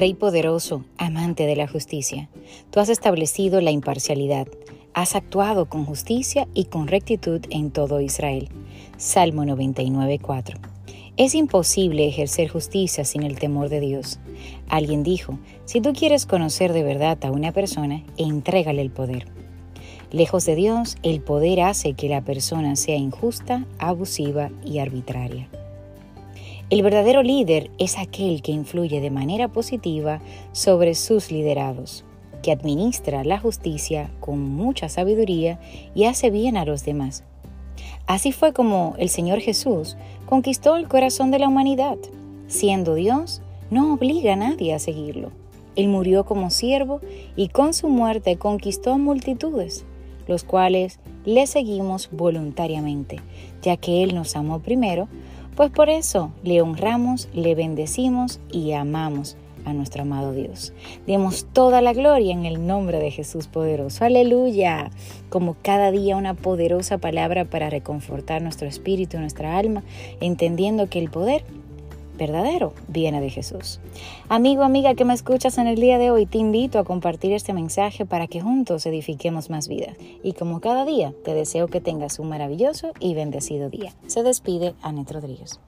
Rey poderoso, amante de la justicia, tú has establecido la imparcialidad, has actuado con justicia y con rectitud en todo Israel. Salmo 99.4. Es imposible ejercer justicia sin el temor de Dios. Alguien dijo, si tú quieres conocer de verdad a una persona, entrégale el poder. Lejos de Dios, el poder hace que la persona sea injusta, abusiva y arbitraria. El verdadero líder es aquel que influye de manera positiva sobre sus liderados, que administra la justicia con mucha sabiduría y hace bien a los demás. Así fue como el Señor Jesús conquistó el corazón de la humanidad. Siendo Dios, no obliga a nadie a seguirlo. Él murió como siervo y con su muerte conquistó multitudes, los cuales le seguimos voluntariamente, ya que Él nos amó primero pues por eso le honramos, le bendecimos y amamos a nuestro amado Dios. Demos toda la gloria en el nombre de Jesús poderoso. Aleluya. Como cada día una poderosa palabra para reconfortar nuestro espíritu nuestra alma, entendiendo que el poder verdadero viene de Jesús. Amigo, amiga que me escuchas en el día de hoy, te invito a compartir este mensaje para que juntos edifiquemos más vida. Y como cada día, te deseo que tengas un maravilloso y bendecido día. Se despide Anet Rodríguez.